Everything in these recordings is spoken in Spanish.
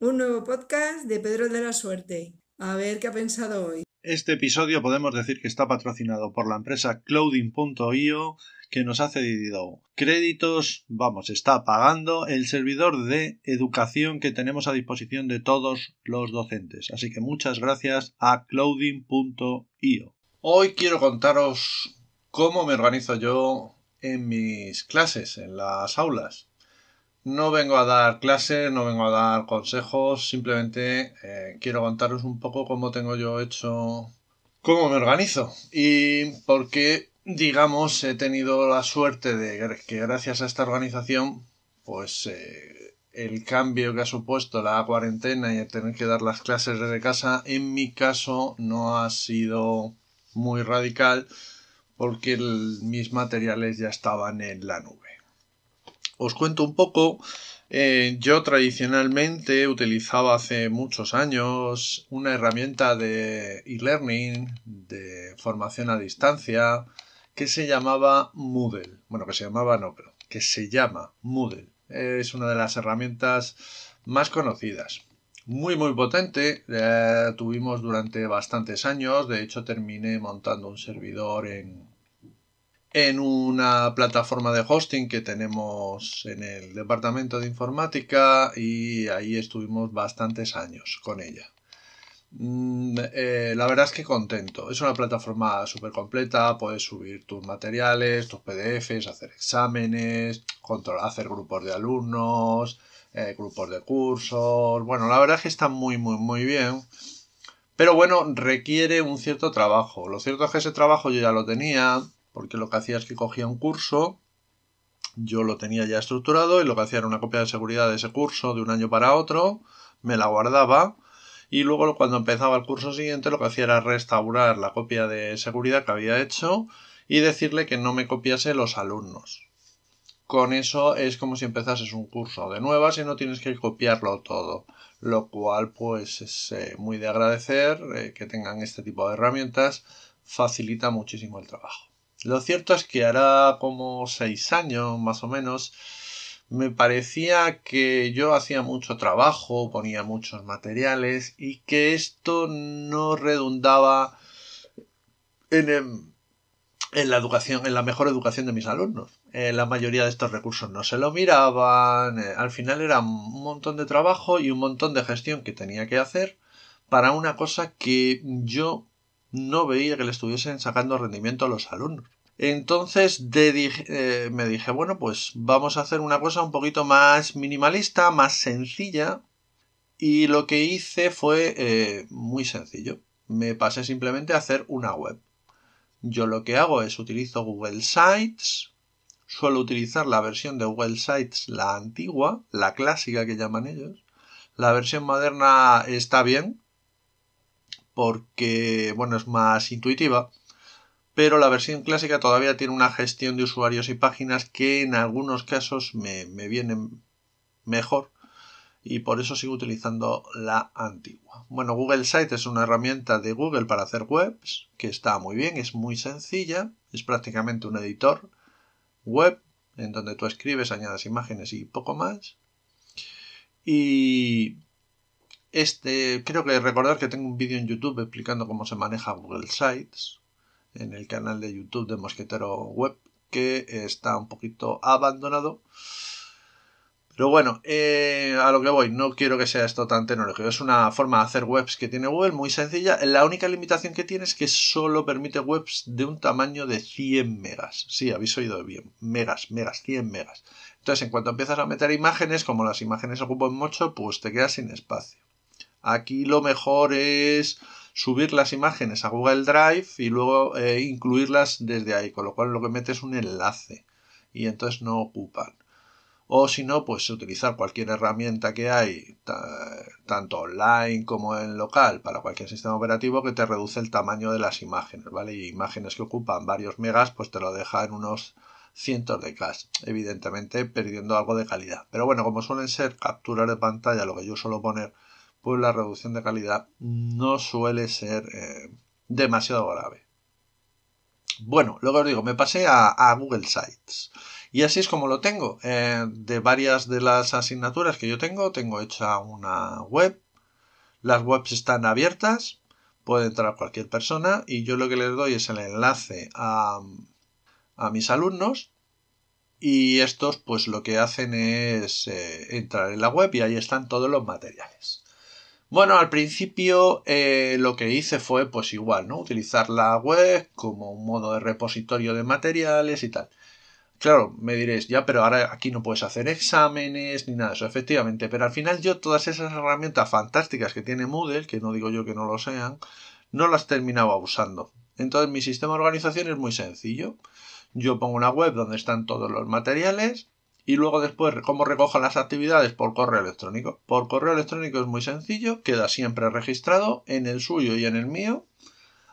Un nuevo podcast de Pedro de la Suerte. A ver qué ha pensado hoy. Este episodio podemos decir que está patrocinado por la empresa Clouding.io que nos ha cedido créditos, vamos, está pagando el servidor de educación que tenemos a disposición de todos los docentes. Así que muchas gracias a Clouding.io. Hoy quiero contaros cómo me organizo yo en mis clases, en las aulas. No vengo a dar clases, no vengo a dar consejos, simplemente eh, quiero contaros un poco cómo tengo yo hecho, cómo me organizo y por qué, digamos, he tenido la suerte de que gracias a esta organización, pues eh, el cambio que ha supuesto la cuarentena y el tener que dar las clases desde casa, en mi caso no ha sido muy radical porque mis materiales ya estaban en la nube. Os cuento un poco. Eh, yo tradicionalmente utilizaba hace muchos años una herramienta de e-learning, de formación a distancia, que se llamaba Moodle. Bueno, que se llamaba no, pero que se llama Moodle. Es una de las herramientas más conocidas. Muy, muy potente. La tuvimos durante bastantes años. De hecho, terminé montando un servidor en, en una plataforma de hosting que tenemos en el departamento de informática y ahí estuvimos bastantes años con ella. Mm, eh, la verdad es que contento. Es una plataforma súper completa, puedes subir tus materiales, tus PDFs, hacer exámenes, control, hacer grupos de alumnos, eh, grupos de cursos. Bueno, la verdad es que está muy, muy, muy bien. Pero bueno, requiere un cierto trabajo. Lo cierto es que ese trabajo yo ya lo tenía, porque lo que hacía es que cogía un curso, yo lo tenía ya estructurado y lo que hacía era una copia de seguridad de ese curso de un año para otro, me la guardaba y luego cuando empezaba el curso siguiente lo que hacía era restaurar la copia de seguridad que había hecho y decirle que no me copiase los alumnos. Con eso es como si empezases un curso de nuevas y no tienes que copiarlo todo, lo cual pues es eh, muy de agradecer eh, que tengan este tipo de herramientas, facilita muchísimo el trabajo. Lo cierto es que hará como seis años más o menos me parecía que yo hacía mucho trabajo, ponía muchos materiales y que esto no redundaba en, la educación, en la mejor educación de mis alumnos. Eh, la mayoría de estos recursos no se lo miraban, eh, al final era un montón de trabajo y un montón de gestión que tenía que hacer para una cosa que yo no veía que le estuviesen sacando rendimiento a los alumnos. Entonces eh, me dije, bueno, pues vamos a hacer una cosa un poquito más minimalista, más sencilla. Y lo que hice fue eh, muy sencillo. Me pasé simplemente a hacer una web. Yo lo que hago es utilizo Google Sites. Suelo utilizar la versión de Google Sites, la antigua, la clásica que llaman ellos. La versión moderna está bien, porque, bueno, es más intuitiva, pero la versión clásica todavía tiene una gestión de usuarios y páginas que en algunos casos me, me vienen mejor y por eso sigo utilizando la antigua. Bueno, Google Site es una herramienta de Google para hacer webs que está muy bien, es muy sencilla, es prácticamente un editor web en donde tú escribes, añades imágenes y poco más. Y este, creo que recordar que tengo un vídeo en YouTube explicando cómo se maneja Google Sites en el canal de YouTube de Mosquetero Web que está un poquito abandonado. Pero bueno, eh, a lo que voy, no quiero que sea esto tan tecnológico. Es una forma de hacer webs que tiene Google muy sencilla. La única limitación que tiene es que solo permite webs de un tamaño de 100 megas. Sí, habéis oído bien. Megas, megas, 100 megas. Entonces, en cuanto empiezas a meter imágenes, como las imágenes ocupan mucho, pues te quedas sin espacio. Aquí lo mejor es subir las imágenes a Google Drive y luego eh, incluirlas desde ahí, con lo cual lo que mete es un enlace y entonces no ocupan. O si no, pues utilizar cualquier herramienta que hay, tanto online como en local, para cualquier sistema operativo que te reduce el tamaño de las imágenes, ¿vale? Y imágenes que ocupan varios megas, pues te lo deja en unos cientos de K, evidentemente perdiendo algo de calidad. Pero bueno, como suelen ser capturas de pantalla, lo que yo suelo poner pues la reducción de calidad no suele ser eh, demasiado grave. Bueno, luego os digo, me pasé a, Google Sites Y así es como lo tengo. Eh, de varias de las asignaturas que yo tengo, tengo hecha una web. Las webs están abiertas, puede entrar cualquier persona y yo lo que les doy es el enlace a, a mis alumnos y estos pues lo que hacen es eh, entrar en la web y ahí están todos los materiales. Bueno, al principio eh, lo que hice fue pues igual, ¿no? Utilizar la web como un modo de repositorio de materiales y tal. Claro, me diréis, ya, pero ahora aquí no puedes hacer exámenes ni nada de eso, efectivamente, pero al final yo todas esas herramientas fantásticas que tiene Moodle, que no digo yo que no lo sean, no las terminaba usando. Entonces mi sistema de organización es muy sencillo. Yo pongo una web donde están todos los materiales y luego después cómo recojan las actividades por correo electrónico. Por correo electrónico es muy sencillo, queda siempre registrado en el suyo y en el mío.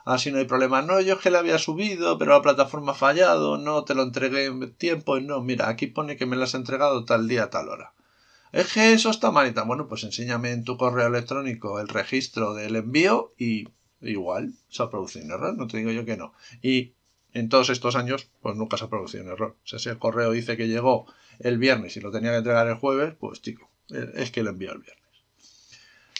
Así no hay problema. No, yo es que la había subido, pero la plataforma ha fallado, no te lo entregué en tiempo. No, mira, aquí pone que me lo has entregado tal día, tal hora. Es que eso está mal y tal. Bueno, pues enséñame en tu correo electrónico el registro del envío y igual se ha producido un error, no te digo yo que no. Y en todos estos años, pues nunca se ha producido un error. O sea, si el correo dice que llegó el viernes y lo tenía que entregar el jueves, pues chico, es que lo envió el viernes.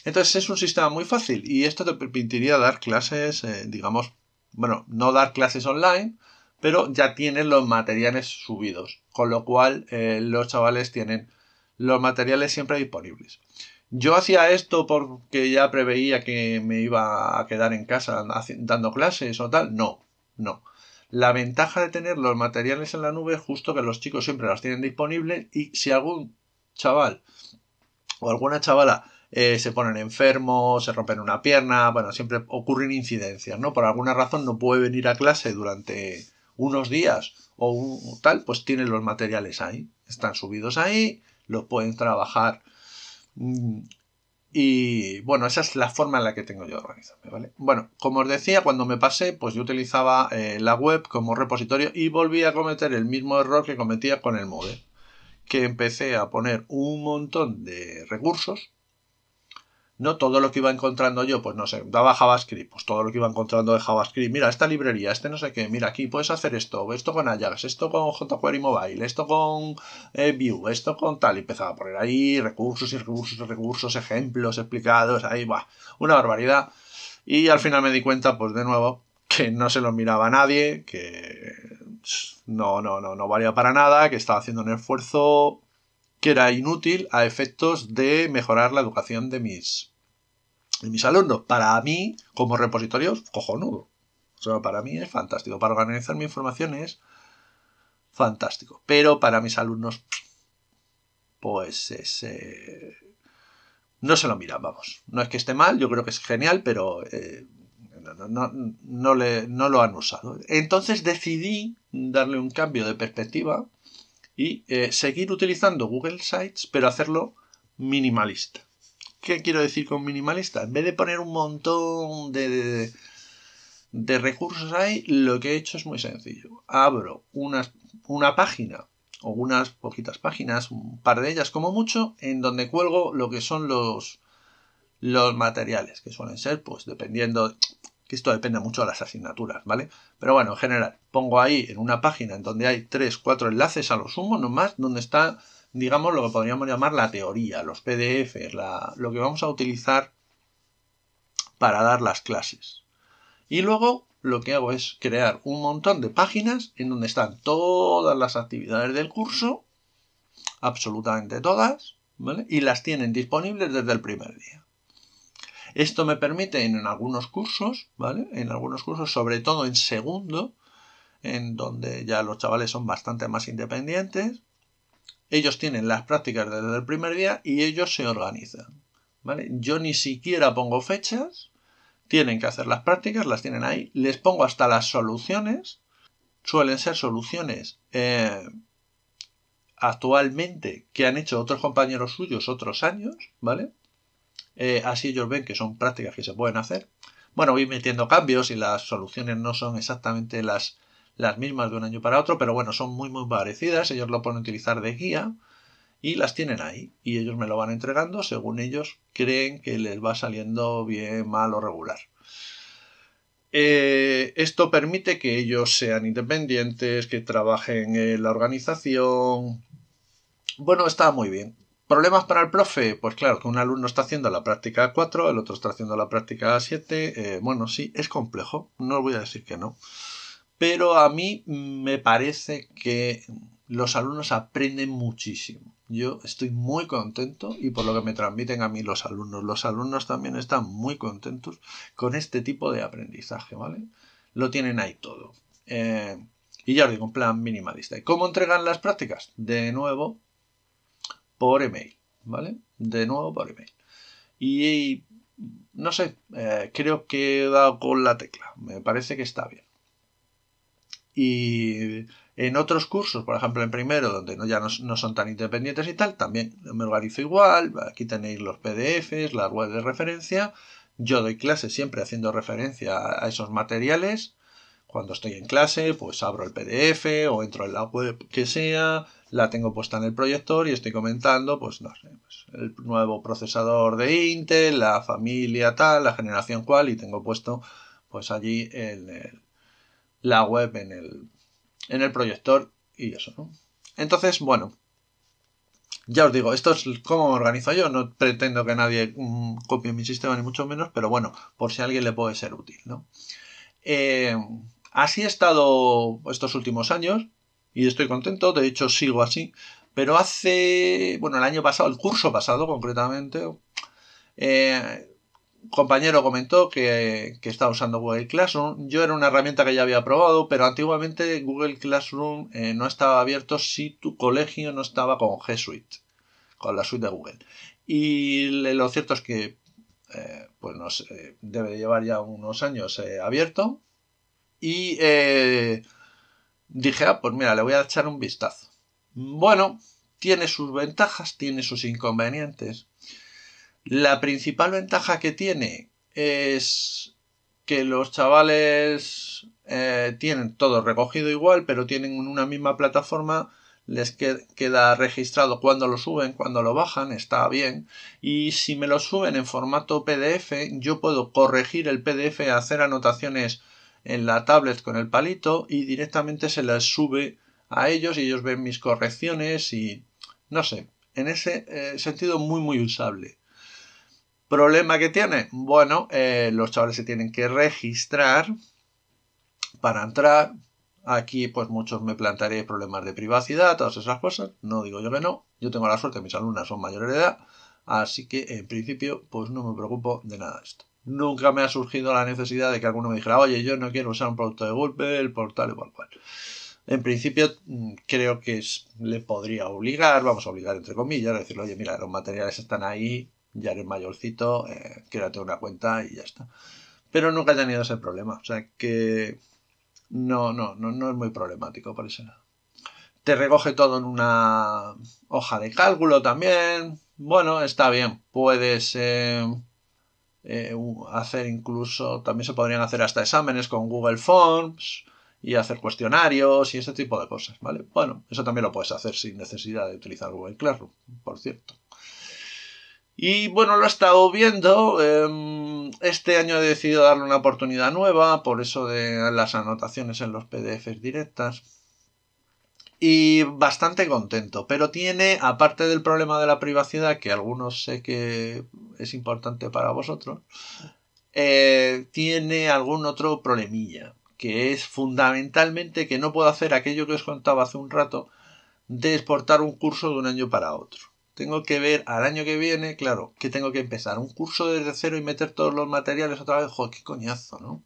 Entonces es un sistema muy fácil y esto te permitiría dar clases, eh, digamos, bueno, no dar clases online, pero ya tienen los materiales subidos, con lo cual eh, los chavales tienen los materiales siempre disponibles. Yo hacía esto porque ya preveía que me iba a quedar en casa dando clases o tal. No, no. La ventaja de tener los materiales en la nube es justo que los chicos siempre las tienen disponibles y si algún chaval o alguna chavala eh, se ponen enfermos, se rompen una pierna, bueno, siempre ocurren incidencias, ¿no? Por alguna razón no puede venir a clase durante unos días o tal, pues tienen los materiales ahí, están subidos ahí, los pueden trabajar. Y bueno, esa es la forma en la que tengo yo de organizarme, ¿vale? Bueno, como os decía, cuando me pasé, pues yo utilizaba eh, la web como repositorio y volví a cometer el mismo error que cometía con el Moodle. Que empecé a poner un montón de recursos no todo lo que iba encontrando yo, pues no sé, daba JavaScript, pues todo lo que iba encontrando de JavaScript, mira, esta librería, este no sé qué, mira, aquí puedes hacer esto, esto con Ajax, esto con jQuery Mobile, esto con eh, Vue, esto con tal, y empezaba a poner ahí recursos y recursos y recursos, ejemplos explicados, ahí va, una barbaridad. Y al final me di cuenta, pues de nuevo, que no se lo miraba a nadie, que no, no, no, no valía para nada, que estaba haciendo un esfuerzo que era inútil a efectos de mejorar la educación de mis, de mis alumnos. Para mí, como repositorio, cojonudo. O para mí es fantástico. Para organizar mi información es fantástico. Pero para mis alumnos, pues es... No se lo miran, vamos. No es que esté mal, yo creo que es genial, pero eh, no, le, no lo han usado. Entonces decidí darle un cambio de perspectiva y eh, seguir utilizando Google Sites, pero hacerlo minimalista. ¿Qué quiero decir con minimalista? En vez de poner un montón de, de, recursos ahí, lo que he hecho es muy sencillo. Abro una, una página o unas poquitas páginas, un par de ellas como mucho, en donde cuelgo lo que son los, los materiales, que suelen ser, pues dependiendo, que esto depende mucho de las asignaturas, ¿vale? Pero bueno, en general, pongo ahí en una página en donde hay 3, 4 enlaces a lo sumo, nomás, donde está, digamos, lo que podríamos llamar la teoría, los PDFs, lo que vamos a utilizar para dar las clases. Y luego lo que hago es crear un montón de páginas en donde están todas las actividades del curso, absolutamente todas, ¿vale? Y las tienen disponibles desde el primer día. Esto me permite en algunos cursos, ¿vale? En algunos cursos, sobre todo en segundo, en donde ya los chavales son bastante más independientes. Ellos tienen las prácticas desde el primer día y ellos se organizan, ¿vale? Yo ni siquiera pongo fechas, tienen que hacer las prácticas, las tienen ahí, les pongo hasta las soluciones, suelen ser soluciones eh, actualmente que han hecho otros compañeros suyos otros años, ¿vale? Eh, así ellos ven que son prácticas que se pueden hacer. Bueno, voy metiendo cambios y las soluciones no son exactamente las, las mismas de un año para otro, pero bueno, son muy muy parecidas, ellos lo pueden utilizar de guía y las tienen ahí y ellos me lo van entregando según ellos creen que les va saliendo bien, mal o regular. Eh, esto permite que ellos sean independientes, que trabajen en la organización. Bueno, está muy bien. ¿Problemas para el profe? Pues claro, que un alumno está haciendo la práctica 4, el otro está haciendo la práctica 7. Eh, bueno, sí, es complejo, no os voy a decir que no. Pero a mí me parece que los alumnos aprenden muchísimo. Yo estoy muy contento y por lo que me transmiten a mí los alumnos. Los alumnos también están muy contentos con este tipo de aprendizaje, ¿vale? Lo tienen ahí todo. Eh, y ya os digo, un plan minimalista. ¿Y cómo entregan las prácticas? De nuevo, por email, ¿vale? De nuevo por email. Y, no sé, eh, creo que he dado con la tecla. Me parece que está bien. Y en otros cursos, por ejemplo en primero, donde no, ya no, son tan independientes y tal, también me organizo igual. Aquí tenéis los PDFs, la web de referencia. Yo doy clases siempre haciendo referencia a esos materiales. Cuando estoy en clase, pues abro el PDF o entro en la web que sea, la tengo puesta en el proyector y estoy comentando, pues no sé, pues, el nuevo procesador de Intel, la familia tal, la generación cual, y tengo puesto pues allí el, la web en el, en el proyector y eso, ¿no? Entonces, bueno, ya os digo, esto es cómo me organizo yo, no pretendo que nadie mm, copie mi sistema ni mucho menos, pero bueno, por si a alguien le puede ser útil, ¿no? Eh, así he estado estos últimos años y estoy contento, de hecho sigo así, pero hace, bueno, el año pasado, el curso pasado concretamente, eh, compañero comentó que, que, estaba usando Google Classroom. Yo era una herramienta que ya había probado, pero antiguamente Google Classroom eh, no estaba abierto si tu colegio no estaba con G Suite, con la suite de Google. Y lo cierto es que eh, pues no sé, debe llevar ya unos años eh, abierto. Y dije, ah, pues mira, le voy a echar un vistazo. Bueno, tiene sus ventajas, tiene sus inconvenientes. La principal ventaja que tiene es que los chavales eh, tienen todo recogido igual, pero tienen una misma plataforma, les queda registrado cuando lo suben, cuando lo bajan, está bien. Y si me lo suben en formato PDF, yo puedo corregir el PDF, hacer anotaciones en la tablet con el palito y directamente se las sube a ellos y ellos ven mis correcciones y no sé, en ese eh, sentido muy muy usable. ¿Problema que tiene? Bueno, eh, los chavales se tienen que registrar para entrar. Aquí, pues muchos me plantearé problemas de privacidad, todas esas cosas. No digo yo que no. Yo tengo la suerte, mis alumnas son mayores de edad. Así que, en principio, pues no me preocupo de nada de esto. Nunca me ha surgido la necesidad de que alguno me dijera, oye, yo no quiero usar un producto de Google, el portal igual cual. En principio, mm, creo que le podría obligar, vamos a obligar entre comillas, a decirle, oye, mira, los materiales están ahí, ya eres mayorcito, eh, créate una cuenta y ya está. Pero nunca he tenido ese problema. O sea que no, no, no, no es muy problemático por eso. Te recoge todo en una hoja de cálculo también. Bueno, está bien. Puedes eh, hacer incluso, también se podrían hacer hasta exámenes con Google Forms y hacer cuestionarios y ese tipo de cosas, ¿vale? Bueno, eso también lo puedes hacer sin necesidad de utilizar Google Classroom, por cierto. Y bueno, lo he estado viendo. Em, este año he decidido darle una oportunidad nueva, por eso de las anotaciones en los PDFs directas. Y bastante contento. Pero tiene, aparte del problema de la privacidad, que algunos sé que es importante para vosotros, eh, tiene algún otro problemilla. Que es fundamentalmente que no puedo hacer aquello que os contaba hace un rato de exportar un curso de un año para otro tengo que ver al año que viene, claro, que tengo que empezar un curso desde cero y meter todos los materiales otra vez, joder, qué coñazo, ¿no?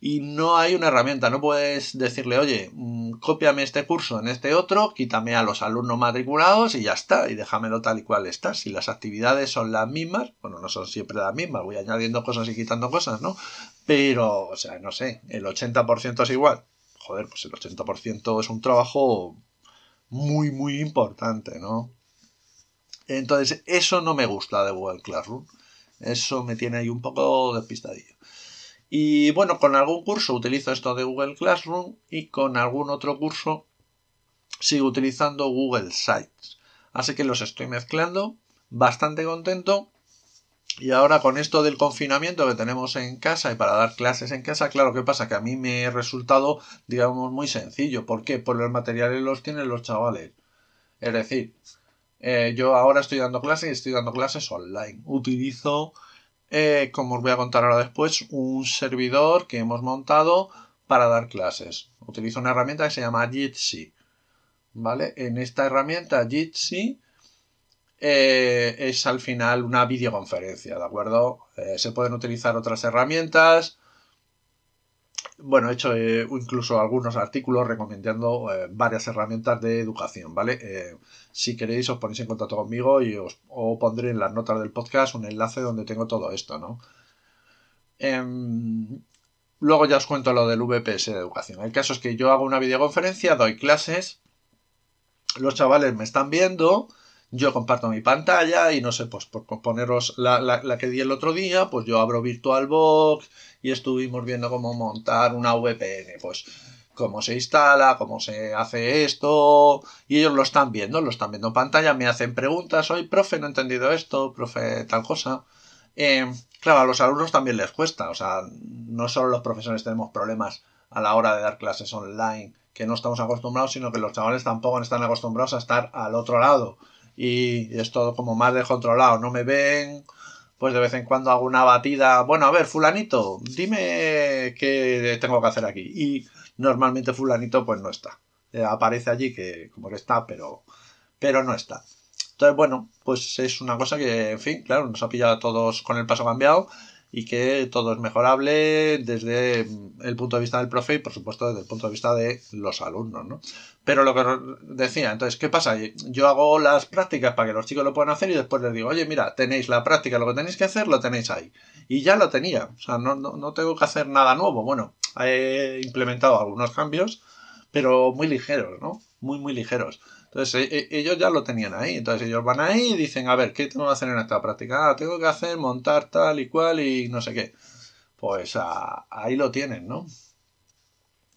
Y no hay una herramienta, no puedes decirle, oye, mm, cópiame este curso en este otro, quítame a los alumnos matriculados y ya está, y déjamelo tal y cual está. Si las actividades son las mismas, bueno, no son siempre las mismas, voy añadiendo cosas y quitando cosas, ¿no? Pero, o sea, no sé, el 80% es igual. Joder, pues el 80% es un trabajo muy, muy importante, ¿no? Entonces, eso no me gusta de Google Classroom. Eso me tiene ahí un poco despistadillo. Y bueno, con algún curso utilizo esto de Google Classroom y con algún otro curso sigo utilizando Google Sites. Así que los estoy mezclando, bastante contento. Y ahora con esto del confinamiento que tenemos en casa y para dar clases en casa, claro, ¿qué pasa? Que a mí me ha resultado, digamos, muy sencillo. ¿Por qué? Pues los materiales los tienen los chavales. Es decir, eh, yo ahora estoy dando clases y estoy dando clases online. Utilizo, eh, como os voy a contar ahora después, un servidor que hemos montado para dar clases. Utilizo una herramienta que se llama Jitsi. ¿Vale? En esta herramienta Jitsi eh, es al final una videoconferencia, ¿de acuerdo? Se pueden utilizar otras herramientas. Bueno, he hecho eh, incluso algunos artículos recomendando varias herramientas de educación, ¿vale? si queréis os ponéis en contacto conmigo y os pondré en las notas del podcast un enlace donde tengo todo esto, ¿no? Em, luego ya os cuento lo del VPS de educación. El caso es que yo hago una videoconferencia, doy clases, los chavales me están viendo, yo comparto mi pantalla y no sé, pues por poneros la, la, que di el otro día, pues yo abro VirtualBox y estuvimos viendo cómo montar una VPN, pues cómo se instala, cómo se hace esto, y ellos lo están viendo, lo están viendo en pantalla, me hacen preguntas, oye, profe, no he entendido esto, profe, tal cosa. Eh, claro, a los alumnos también les cuesta, o sea, no solo los profesores tenemos problemas a la hora de dar clases online, que no estamos acostumbrados, sino que los chavales tampoco están acostumbrados a estar al otro lado y es todo como más descontrolado. No me ven, pues de vez en cuando hago una batida. Bueno, a ver, fulanito, dime qué tengo que hacer aquí. Y normalmente fulanito pues no está. Eh, aparece allí que como que está, pero, pero no está. Entonces, bueno, pues es una cosa que, en fin, claro, nos ha pillado a todos con el paso cambiado y que todo es mejorable desde el punto de vista del profe y por supuesto desde el punto de vista de los alumnos, ¿no? Pero lo que decía, entonces, ¿qué pasa? Yo hago las prácticas para que los chicos lo puedan hacer y después les digo, oye, mira, tenéis la práctica, lo que tenéis que hacer, lo tenéis ahí. Y ya lo tenía, o sea, no, no, no tengo que hacer nada nuevo. Bueno, he implementado algunos cambios, pero muy ligeros, ¿no? Muy, muy ligeros. Entonces e, e, ellos ya lo tenían ahí. Entonces ellos van ahí y dicen, a ver, ¿qué tengo que hacer en esta práctica? Ah, tengo que hacer montar tal y cual y no sé qué. Pues ah, ahí lo tienen, ¿no?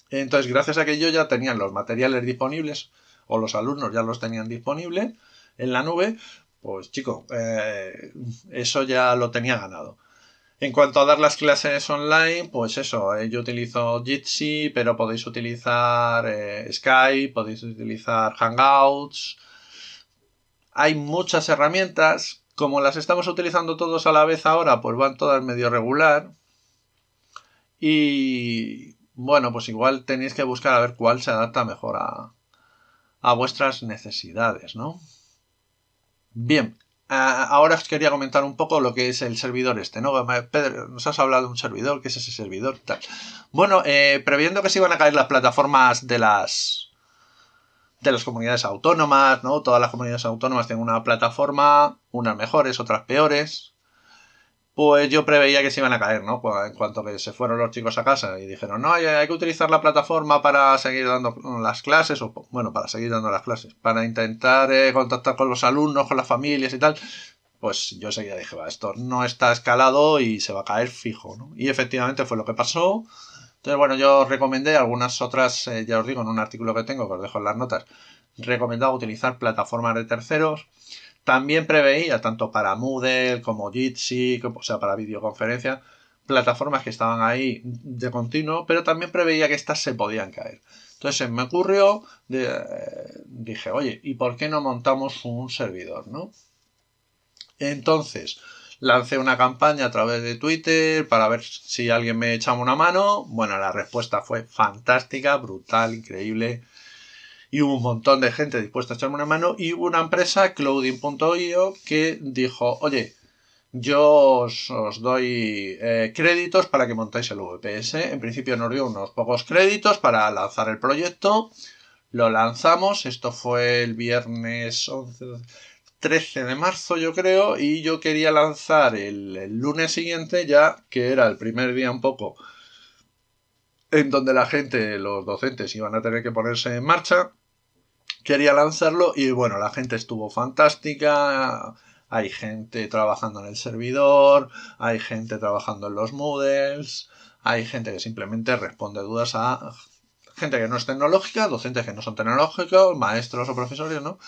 Entonces, gracias a que ellos ya tenían los materiales disponibles, o los alumnos ya los tenían disponibles en la nube, pues chico, eh, eso ya lo tenía ganado. En cuanto a dar las clases online, pues eso, eh, yo utilizo Jitsi, pero podéis utilizar eh, Skype, podéis utilizar Hangouts. Hay muchas herramientas. Como las estamos utilizando todos a la vez ahora, pues van todas medio regular. Y bueno, pues igual tenéis que buscar a ver cuál se adapta mejor a, a vuestras necesidades, ¿no? Bien, Ah, ahora os quería comentar un poco lo que es el servidor este, ¿no? Pedro, nos has hablado de un servidor, ¿qué es ese servidor? Bueno, eh, previendo que se iban a caer las plataformas de las de las comunidades autónomas, ¿no? Todas las comunidades autónomas tienen una plataforma, unas mejores, otras peores pues yo preveía que se iban a caer, ¿no? Pues en cuanto que se fueron los chicos a casa y dijeron, no, hay, que utilizar la plataforma para seguir dando las clases, o bueno, para seguir dando las clases, para intentar eh, contactar con los alumnos, con las familias y tal, pues yo seguía dije, va, esto no está escalado y se va a caer fijo, ¿no? Y efectivamente fue lo que pasó. Entonces, bueno, yo recomendé algunas otras, eh, ya os digo, en un artículo que tengo, que os dejo en las notas, recomendaba utilizar plataformas de terceros también preveía, tanto para Moodle como Jitsi, o sea, para videoconferencia, plataformas que estaban ahí de continuo, pero también preveía que estas se podían caer. Entonces me ocurrió, dije, oye, ¿y por qué no montamos un servidor, no? Entonces, lancé una campaña a través de Twitter para ver si alguien me echaba una mano. Bueno, la respuesta fue fantástica, brutal, increíble y hubo un montón de gente dispuesta a echarme una mano y hubo una empresa, clouding.io, que dijo, oye, yo os, doy eh, créditos para que montéis el VPS. En principio nos dio unos pocos créditos para lanzar el proyecto. Lo lanzamos, esto fue el viernes 11, 13 de marzo yo creo, y yo quería lanzar el lunes siguiente ya, que era el primer día un poco en donde la gente, los docentes, iban a tener que ponerse en marcha. Quería lanzarlo y bueno, la gente estuvo fantástica. Hay gente trabajando en el servidor, hay gente trabajando en los Moodles, hay gente que simplemente responde dudas a gente que no es tecnológica, docentes que no son tecnológicos, maestros o profesores, ¿no?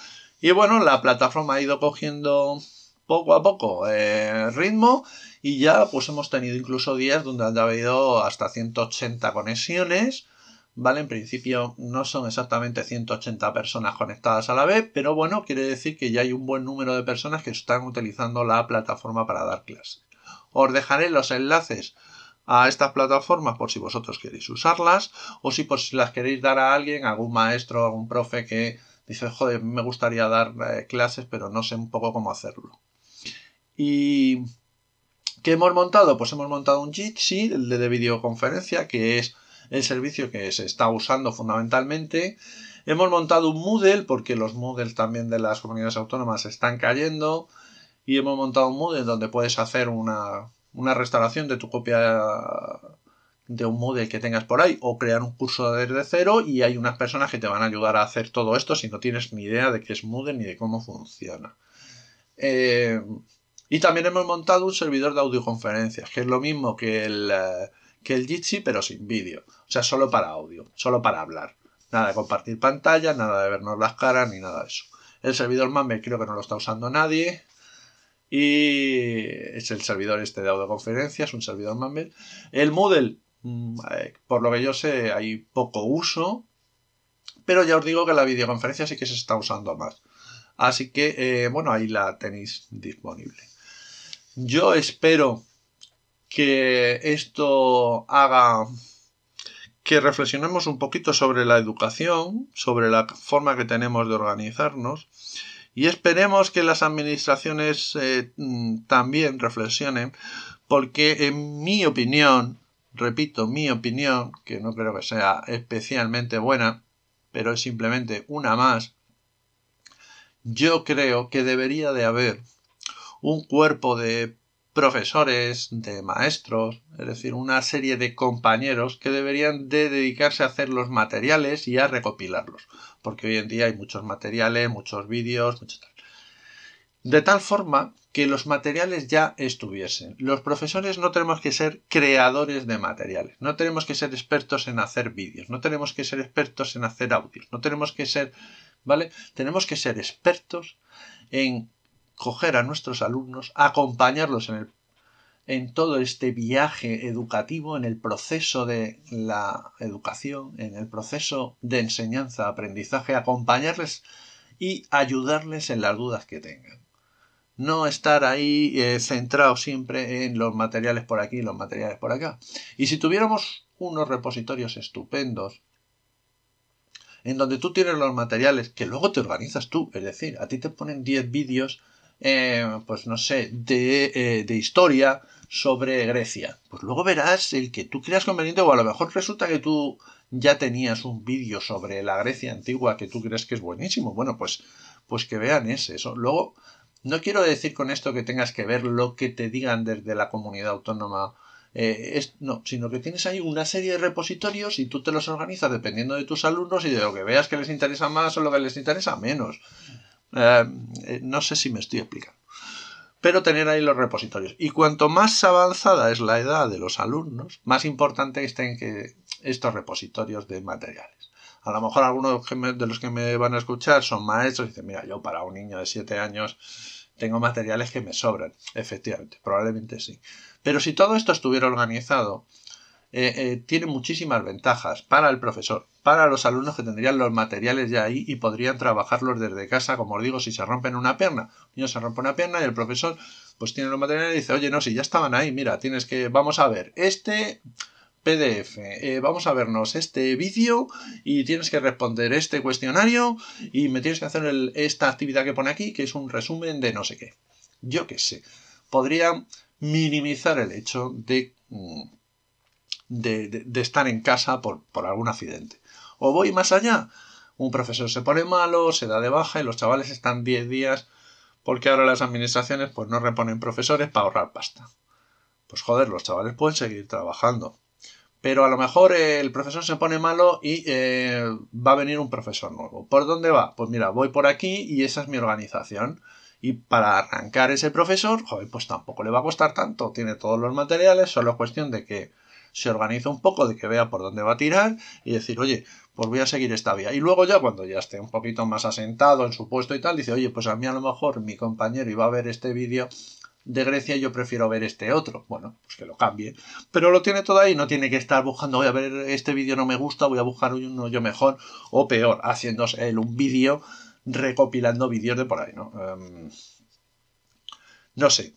Y bueno, la plataforma ha ido cogiendo poco a poco eh, ritmo y ya pues hemos tenido incluso días donde han habido hasta 180 conexiones ¿vale? En principio no son exactamente 180 personas conectadas a la vez, pero bueno, quiere decir que ya hay un buen número de personas que están utilizando la plataforma para dar clases. Os dejaré los enlaces a estas plataformas por si vosotros queréis usarlas o si por si las queréis dar a alguien, algún maestro, algún profe que dice, joder, me gustaría dar eh, clases, pero no sé un poco cómo hacerlo. Y ¿qué hemos montado? Pues hemos montado un Jitsi, el de videoconferencia, que es el servicio que se está usando fundamentalmente. Hemos montado un Moodle porque los Moodle también de las comunidades autónomas están cayendo y hemos montado un Moodle donde puedes hacer una, una restauración de tu copia de un Moodle que tengas por ahí o crear un curso desde cero y hay unas personas que te van a ayudar a hacer todo esto si no tienes ni idea de qué es Moodle ni de cómo funciona. Eh, y también hemos montado un servidor de audioconferencias, que es lo mismo que el, eh, que el Jitsi, pero sin vídeo. O sea, solo para audio, solo para hablar. Nada de compartir pantalla, nada de vernos las caras, ni nada de eso. El servidor Mumble creo que no lo está usando nadie. Y es el servidor este de audioconferencias, un servidor Mumble. El Moodle, mm, eh, por lo que yo sé, hay poco uso. Pero ya os digo que la videoconferencia sí que se está usando más. Así que, eh, bueno, ahí la tenéis disponible. Yo espero que esto haga que reflexionemos un poquito sobre la educación, sobre la forma que tenemos de organizarnos y esperemos que las administraciones eh, mm, también reflexionen porque en mi opinión, repito, mi opinión, que no creo que sea especialmente buena, pero es simplemente una más, yo creo que debería de haber un cuerpo de profesores, de maestros, es decir, una serie de compañeros que deberían de dedicarse a hacer los materiales y a recopilarlos, porque hoy en día hay muchos materiales, muchos vídeos, mucho tal. De tal forma que los materiales ya estuviesen. Los profesores no tenemos que ser creadores de materiales, no tenemos que ser expertos en hacer vídeos, no tenemos que ser expertos en hacer audios, no tenemos que ser, ¿vale? Tenemos que ser expertos en coger a nuestros alumnos, acompañarlos en, el, en todo este viaje educativo, en el proceso de la educación, en el proceso de enseñanza, aprendizaje, acompañarles y ayudarles en las dudas que tengan. No estar ahí eh, centrado siempre en los materiales por aquí y los materiales por acá. Y si tuviéramos unos repositorios estupendos, en donde tú tienes los materiales que luego te organizas tú, es decir, a ti te ponen 10 vídeos eh, pues no sé, de, eh, de, historia sobre Grecia. Pues luego verás el que tú creas conveniente o a lo mejor resulta que tú ya tenías un vídeo sobre la Grecia antigua que tú crees que es buenísimo. Bueno, pues, pues que vean ese. Eso. Luego, no quiero decir con esto que tengas que ver lo que te digan desde la comunidad autónoma. Eh, es, no, sino que tienes ahí una serie de repositorios y tú te los organizas dependiendo de tus alumnos y de lo que veas que les interesa más o lo que les interesa menos. Eh, eh, no sé si me estoy explicando. Pero tener ahí los repositorios. Y cuanto más avanzada es la edad de los alumnos, más importante estén que estos repositorios de materiales. A lo mejor algunos de los que me van a escuchar son maestros y dicen, mira, yo para un niño de 7 años tengo materiales que me sobran. Efectivamente, probablemente sí. Pero si todo esto estuviera organizado eh, eh, tiene muchísimas ventajas para el profesor, para los alumnos que tendrían los materiales ya ahí y podrían trabajarlos desde casa, como os digo, si se rompen una pierna. Un niño se rompe una pierna y el profesor pues tiene los materiales y dice, oye, no, si ya estaban ahí, mira, tienes que, vamos a ver, este PDF, eh, vamos a vernos este vídeo y tienes que responder este cuestionario y me tienes que hacer esta actividad que pone aquí, que es un resumen de no sé qué. Yo qué sé. Podría minimizar el hecho de mm, de, estar en casa por, algún accidente. O voy más allá, un profesor se pone malo, se da de baja y los chavales están 10 días porque ahora las administraciones pues no reponen profesores para ahorrar pasta. Pues joder, los chavales pueden seguir trabajando. Pero a lo mejor el profesor se pone malo y eh, va a venir un profesor nuevo. ¿Por dónde va? Pues mira, voy por aquí y esa es mi organización. Y para arrancar ese profesor, joder, pues tampoco le va a costar tanto. Tiene todos los materiales, solo es cuestión de que se organiza un poco, de que vea por dónde va a tirar y decir, oye, pues voy a seguir esta vía. Y luego ya cuando ya esté un poquito más asentado en su puesto y tal, dice, oye, pues a mí a lo mejor mi compañero iba a ver este vídeo de Grecia yo prefiero ver este otro. Bueno, pues que lo cambie. Pero lo tiene todo ahí, no tiene que estar buscando, voy a ver este vídeo no me gusta, voy a buscar uno yo mejor o peor, haciéndose él un vídeo recopilando vídeos de por ahí, ¿no? Em, no sé.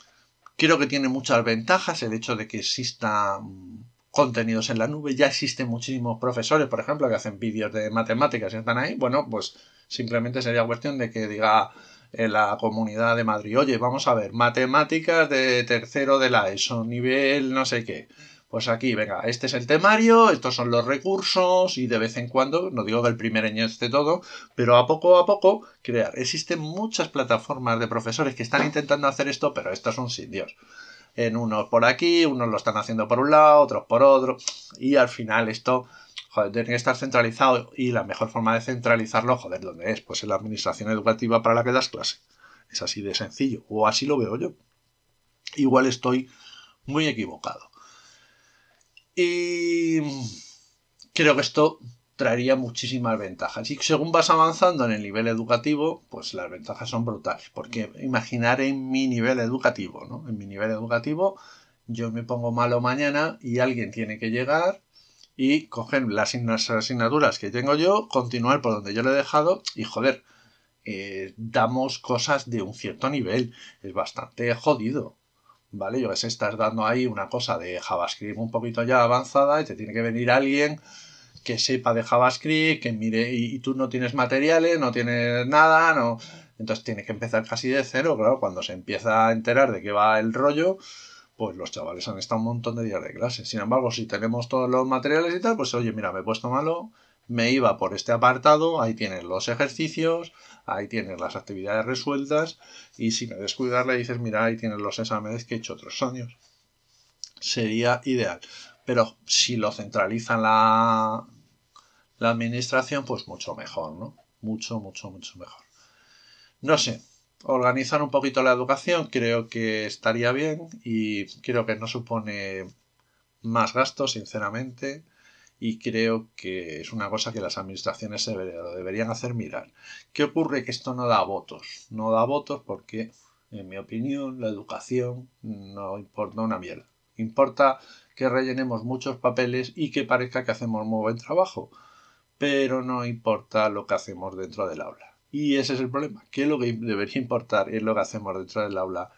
Creo que tiene muchas ventajas el hecho de que existan contenidos en la nube. Ya existen muchísimos profesores, por ejemplo, que hacen vídeos de matemáticas y están ahí. Bueno, pues simplemente sería cuestión de que diga en la comunidad de Madrid, oye, vamos a ver, matemáticas de tercero de la ESO, nivel no sé qué. Pues aquí, venga, este es el temario, estos son los recursos y de vez en cuando, no digo que el primer año esté todo, pero a poco a poco crear. Existen muchas plataformas de profesores que están intentando hacer esto, pero estos son sin Dios. En unos por aquí, unos lo están haciendo por un lado, otros por otro, y al final esto, joder, tiene que estar centralizado y la mejor forma de centralizarlo, joder, ¿dónde es? Pues en la administración educativa para la que das clase. Es así de sencillo, o así lo veo yo. Igual estoy muy equivocado. Y creo que esto traería muchísimas ventajas. Y según vas avanzando en el nivel educativo, pues las ventajas son brutales. Porque imaginar en mi nivel educativo, ¿no? En mi nivel educativo, yo me pongo malo mañana y alguien tiene que llegar y coger las asignaturas que tengo yo, continuar por donde yo lo he dejado y joder, eh, damos cosas de un cierto nivel. Es bastante jodido. ¿vale? Yo que sé, estás dando ahí una cosa de JavaScript un poquito ya avanzada y te tiene que venir alguien que sepa de JavaScript, que mire, y, tú no tienes materiales, no tienes nada, no. Entonces tiene que empezar casi de cero, claro, cuando se empieza a enterar de qué va el rollo, pues los chavales han estado un montón de días de clase. Sin embargo, si tenemos todos los materiales y tal, pues oye, mira, me he puesto malo, me iba por este apartado, ahí tienes los ejercicios, ahí tienes las actividades resueltas y si me descuidas le dices, mira, ahí tienes los exámenes que he hecho otros años. Sería ideal. Pero si lo centraliza la, la administración, pues mucho mejor, ¿no? Mucho, mucho, mucho mejor. No sé, organizar un poquito la educación creo que estaría bien y creo que no supone más gastos, sinceramente y creo que es una cosa que las administraciones deberían hacer mirar. ¿Qué ocurre? Que esto no da votos. No da votos porque, en mi opinión, la educación no importa una mierda. Importa que rellenemos muchos papeles y que parezca que hacemos muy buen trabajo, pero no importa lo que hacemos dentro del aula. Y ese es el problema, que lo que debería importar es lo que hacemos dentro del aula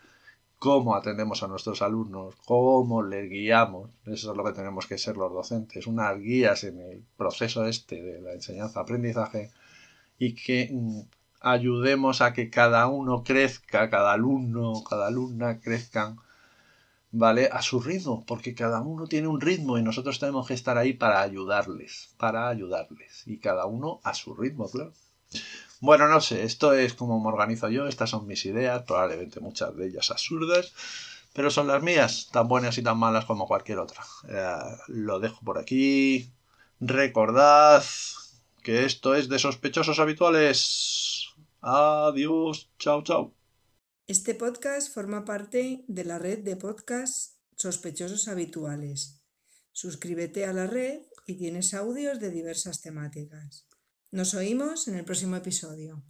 cómo atendemos a nuestros alumnos, cómo les guiamos. Eso es lo que tenemos que ser los docentes, unas guías en el proceso este de la enseñanza-aprendizaje y que mm, ayudemos a que cada uno crezca, cada alumno, cada alumna crezcan, ¿vale? A su ritmo, porque cada uno tiene un ritmo y nosotros tenemos que estar ahí para ayudarles, para ayudarles, y cada uno a su ritmo, claro. Bueno, no sé, esto es como me organizo yo, estas son mis ideas, probablemente muchas de ellas absurdas, pero son las mías, tan buenas y tan malas como cualquier otra. Eh, lo dejo por aquí. Recordad que esto es de sospechosos habituales. Adiós, chao, chao. Este podcast forma parte de la red de podcasts sospechosos habituales. Suscríbete a la red y tienes audios de diversas temáticas. Nos oímos en el próximo episodio.